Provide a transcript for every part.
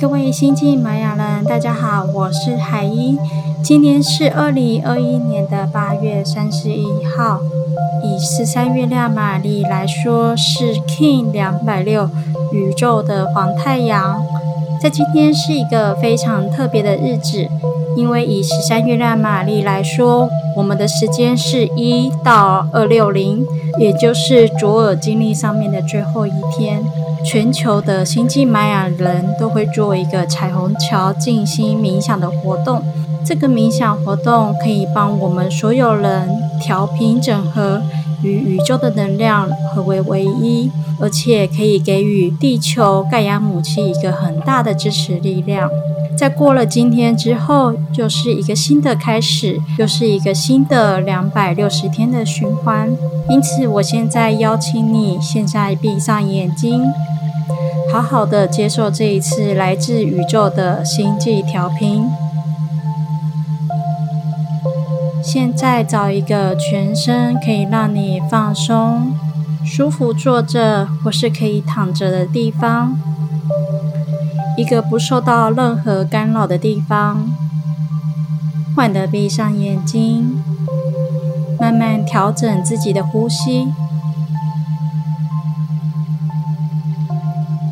各位星际玛雅人，大家好，我是海伊。今天是二零二一年的八月三十一号，以十三月亮玛丽来说是 King 两百六，宇宙的黄太阳。在今天是一个非常特别的日子，因为以十三月亮玛丽来说，我们的时间是一到二六零，也就是左耳经历上面的最后一天。全球的星际玛雅人都会做一个彩虹桥静心冥想的活动。这个冥想活动可以帮我们所有人调频整合，与宇宙的能量合为唯一，而且可以给予地球盖亚母亲一个很大的支持力量。在过了今天之后，就是一个新的开始，又是一个新的两百六十天的循环。因此，我现在邀请你，现在闭上眼睛，好好的接受这一次来自宇宙的星际调频。现在找一个全身可以让你放松、舒服坐着或是可以躺着的地方，一个不受到任何干扰的地方。缓的闭上眼睛，慢慢调整自己的呼吸，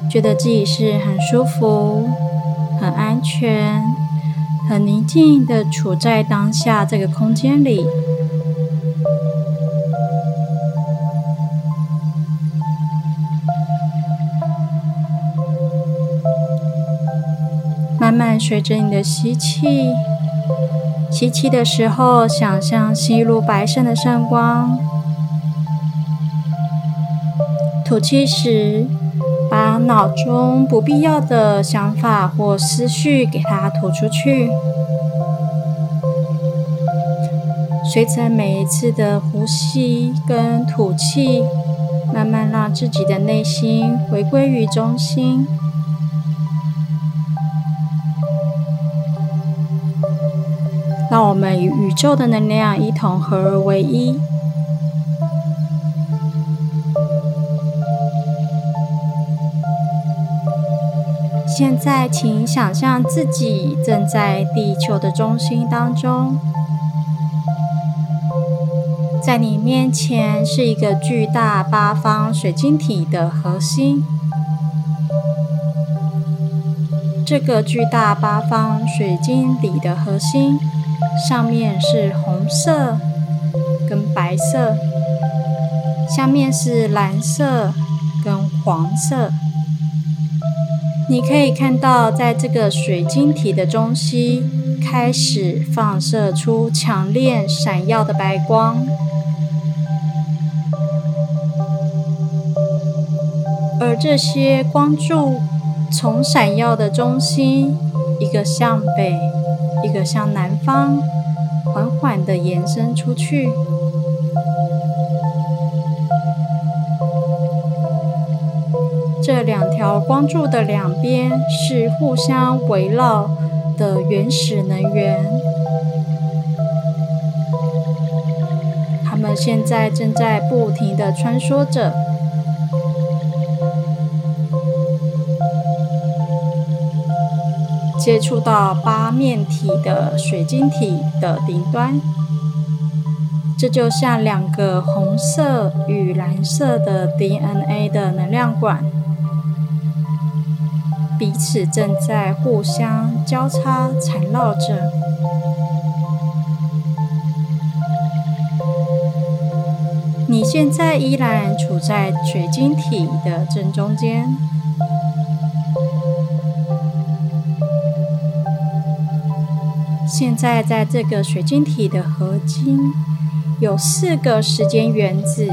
觉得自己是很舒服、很安全。很宁静的处在当下这个空间里，随着你的吸气，吸气的时候，想象吸入白色的圣光；吐气时。把脑中不必要的想法或思绪给它吐出去。随着每一次的呼吸跟吐气，慢慢让自己的内心回归于中心，让我们与宇宙的能量一同合而为一。现在，请想象自己正在地球的中心当中，在你面前是一个巨大八方水晶体的核心。这个巨大八方水晶体的核心上面是红色跟白色，下面是蓝色跟黄色。你可以看到，在这个水晶体的中心开始放射出强烈闪耀的白光，而这些光柱从闪耀的中心，一个向北，一个向南方，缓缓的延伸出去。这两条光柱的两边是互相围绕的原始能源，它们现在正在不停的穿梭着，接触到八面体的水晶体的顶端，这就像两个红色与蓝色的 DNA 的能量管。彼此正在互相交叉缠绕着。你现在依然处在水晶体的正中间。现在在这个水晶体的合金有四个时间原子。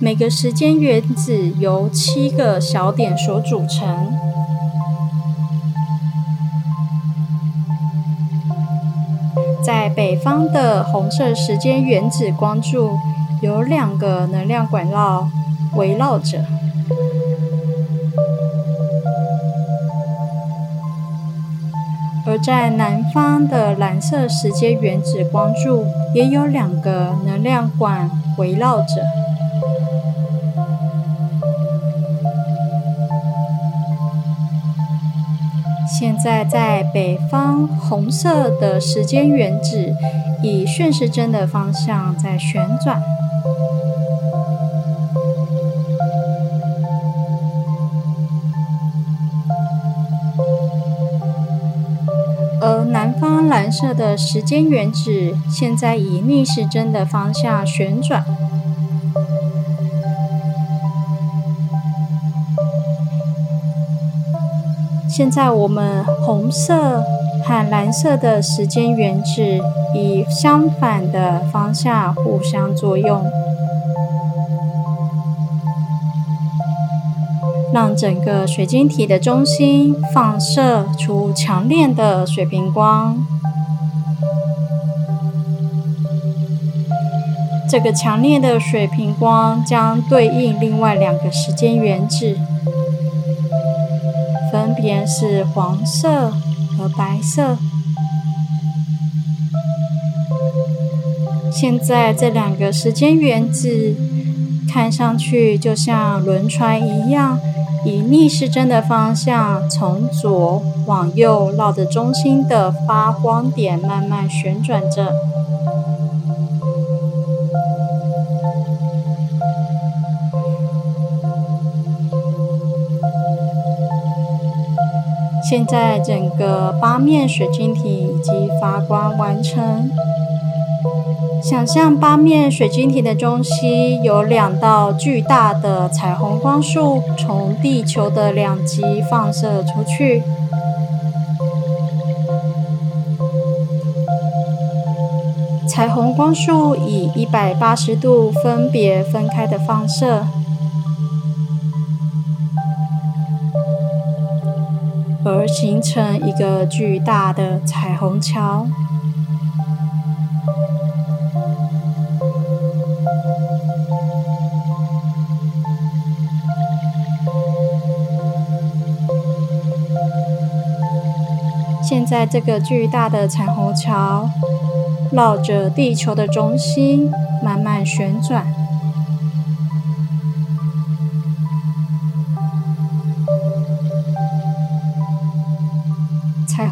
每个时间原子由七个小点所组成。在北方的红色时间原子光柱有两个能量管道围绕着，在南方的蓝色时间原子光柱也有两个能量管围绕着。现在在北方红色的时间原子以顺时针的方向在旋转。蓝色的时间原子现在以逆时针的方向旋转。现在我们红色和蓝色的时间原子以相反的方向互相作用。让整个水晶体的中心放射出强烈的水平光。这个强烈的水平光将对应另外两个时间原子，分别是黄色和白色。现在这两个时间原子看上去就像轮船一样。以逆时针的方向，从左往右绕着中心的发光点慢慢旋转着。现在，整个八面水晶体已经发光完成。想象八面水晶体的中心有两道巨大的彩虹光束从地球的两极放射出去。彩虹光束以一百八十度分别分开的放射，而形成一个巨大的彩虹桥。现在，这个巨大的彩虹桥绕着地球的中心慢慢旋转。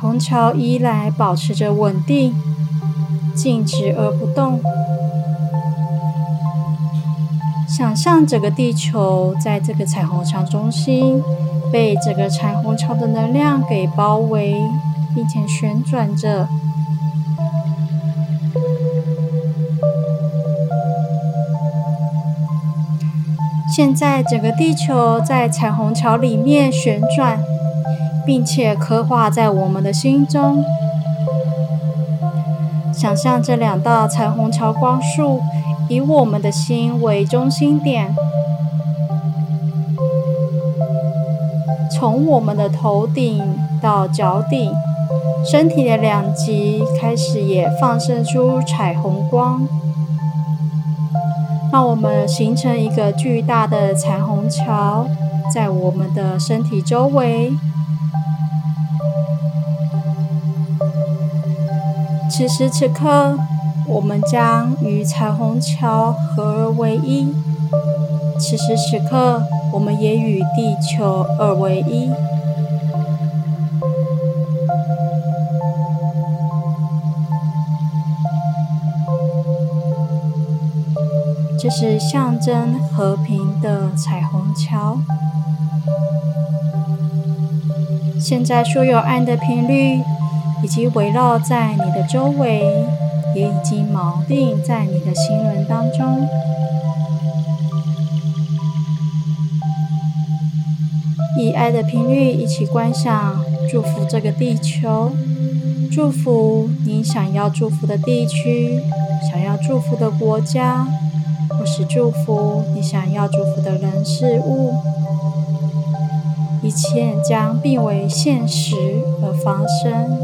虹桥依然保持着稳定、静止而不动。想象整个地球在这个彩虹桥中心，被这个彩虹桥的能量给包围。并且旋转着。现在整个地球在彩虹桥里面旋转，并且刻画在我们的心中。想象这两道彩虹桥光束以我们的心为中心点，从我们的头顶到脚底。身体的两极开始也放射出彩虹光，让我们形成一个巨大的彩虹桥，在我们的身体周围。此时此刻，我们将与彩虹桥合而为一。此时此刻，我们也与地球二为一。这是象征和平的彩虹桥。现在，所有爱的频率以及围绕在你的周围，也已经锚定在你的心轮当中。以爱的频率一起观想，祝福这个地球，祝福你想要祝福的地区，想要祝福的国家。或是祝福你想要祝福的人事物，一切将变为现实而发生。